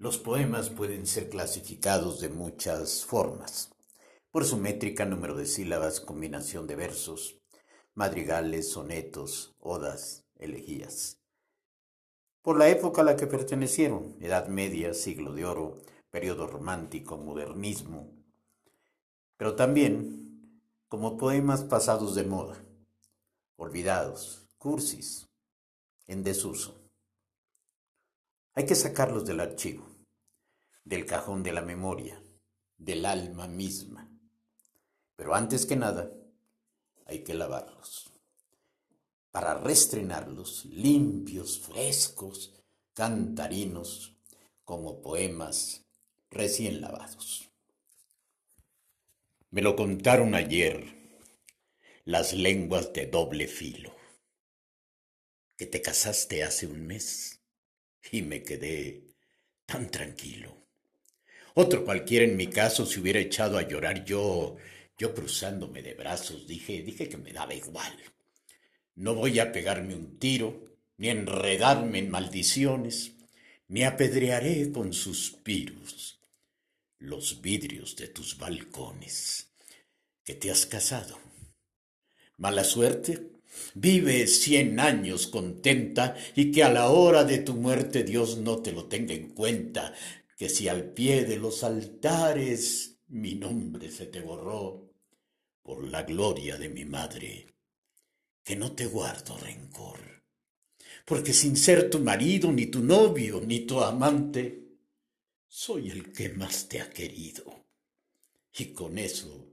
Los poemas pueden ser clasificados de muchas formas, por su métrica, número de sílabas, combinación de versos, madrigales, sonetos, odas, elegías. Por la época a la que pertenecieron, Edad Media, Siglo de Oro, periodo romántico, modernismo, pero también como poemas pasados de moda, olvidados, cursis, en desuso. Hay que sacarlos del archivo, del cajón de la memoria, del alma misma. Pero antes que nada, hay que lavarlos para restrenarlos limpios, frescos, cantarinos, como poemas recién lavados. Me lo contaron ayer las lenguas de doble filo, que te casaste hace un mes y me quedé tan tranquilo. Otro cualquiera en mi caso se hubiera echado a llorar yo, yo cruzándome de brazos, dije, dije que me daba igual. No voy a pegarme un tiro, ni enredarme en maldiciones, ni apedrearé con suspiros los vidrios de tus balcones, que te has casado. Mala suerte, Vive cien años contenta y que a la hora de tu muerte Dios no te lo tenga en cuenta, que si al pie de los altares mi nombre se te borró por la gloria de mi madre, que no te guardo rencor, porque sin ser tu marido, ni tu novio, ni tu amante, soy el que más te ha querido, y con eso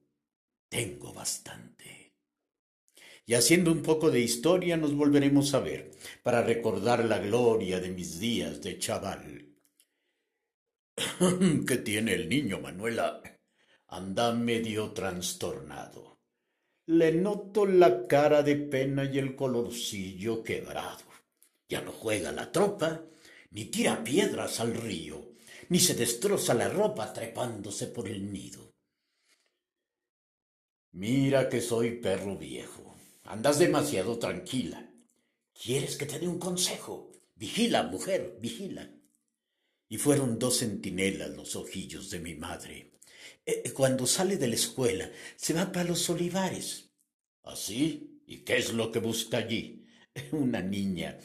tengo bastante. Y haciendo un poco de historia nos volveremos a ver para recordar la gloria de mis días de chaval. ¿Qué tiene el niño, Manuela? Anda medio trastornado. Le noto la cara de pena y el colorcillo quebrado. Ya no juega la tropa, ni tira piedras al río, ni se destroza la ropa trepándose por el nido. Mira que soy perro viejo Andas demasiado tranquila. ¿Quieres que te dé un consejo? Vigila, mujer, vigila. Y fueron dos centinelas los ojillos de mi madre. Eh, eh, cuando sale de la escuela, se va para los olivares. ¿Así? ¿Y qué es lo que busca allí? Una niña.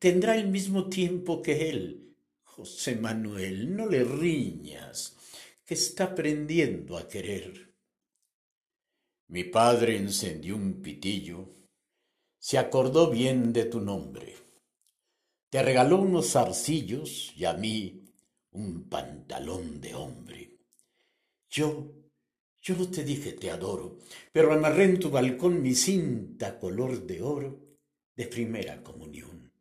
Tendrá el mismo tiempo que él. José Manuel, no le riñas, que está aprendiendo a querer. Mi padre encendió un pitillo, se acordó bien de tu nombre, te regaló unos zarcillos y a mí un pantalón de hombre. Yo, yo no te dije te adoro, pero amarré en tu balcón mi cinta color de oro de primera comunión.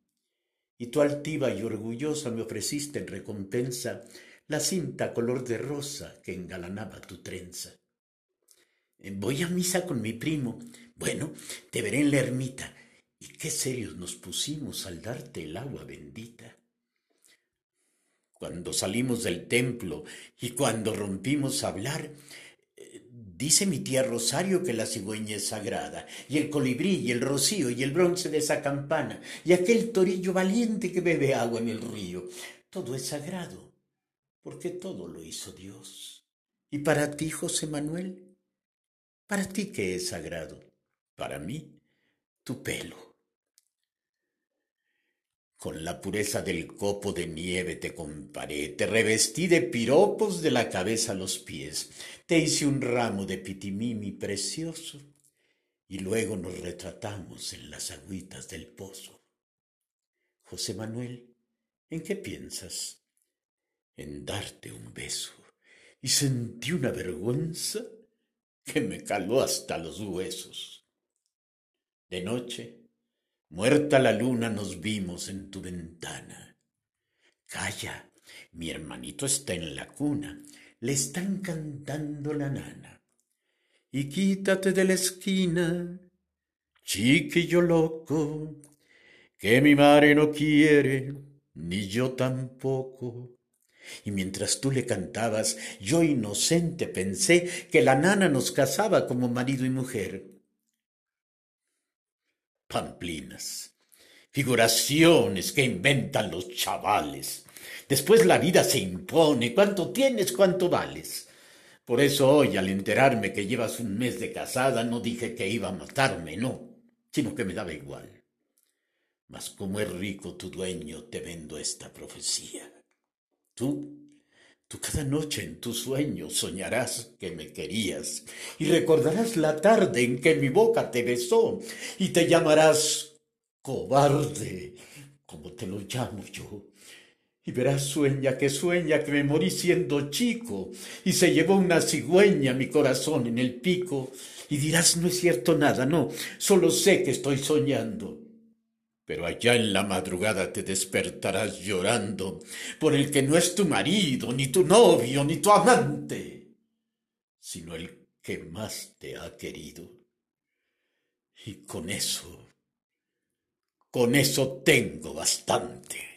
Y tú altiva y orgullosa me ofreciste en recompensa la cinta color de rosa que engalanaba tu trenza. Voy a misa con mi primo. Bueno, te veré en la ermita. Y qué serios nos pusimos al darte el agua bendita. Cuando salimos del templo y cuando rompimos a hablar, eh, dice mi tía Rosario que la cigüeña es sagrada, y el colibrí, y el rocío, y el bronce de esa campana, y aquel torillo valiente que bebe agua en el río. Todo es sagrado, porque todo lo hizo Dios. ¿Y para ti, José Manuel? ¿Para ti qué es sagrado? Para mí, tu pelo. Con la pureza del copo de nieve te comparé, te revestí de piropos de la cabeza a los pies, te hice un ramo de pitimimi precioso, y luego nos retratamos en las agüitas del pozo. José Manuel, ¿en qué piensas? En darte un beso. Y sentí una vergüenza que me caló hasta los huesos. De noche, muerta la luna, nos vimos en tu ventana. Calla, mi hermanito está en la cuna, le están cantando la nana. Y quítate de la esquina, chiquillo loco, que mi madre no quiere, ni yo tampoco. Y mientras tú le cantabas, yo inocente pensé que la nana nos casaba como marido y mujer. Pamplinas, figuraciones que inventan los chavales. Después la vida se impone. ¿Cuánto tienes? ¿Cuánto vales? Por eso hoy, al enterarme que llevas un mes de casada, no dije que iba a matarme, no, sino que me daba igual. Mas como es rico tu dueño, te vendo esta profecía. Tú Tú cada noche en tus sueños soñarás que me querías y recordarás la tarde en que mi boca te besó y te llamarás cobarde, como te lo llamo yo. Y verás sueña que sueña que me morí siendo chico y se llevó una cigüeña mi corazón en el pico y dirás no es cierto nada, no, solo sé que estoy soñando. Pero allá en la madrugada te despertarás llorando por el que no es tu marido, ni tu novio, ni tu amante, sino el que más te ha querido. Y con eso, con eso tengo bastante.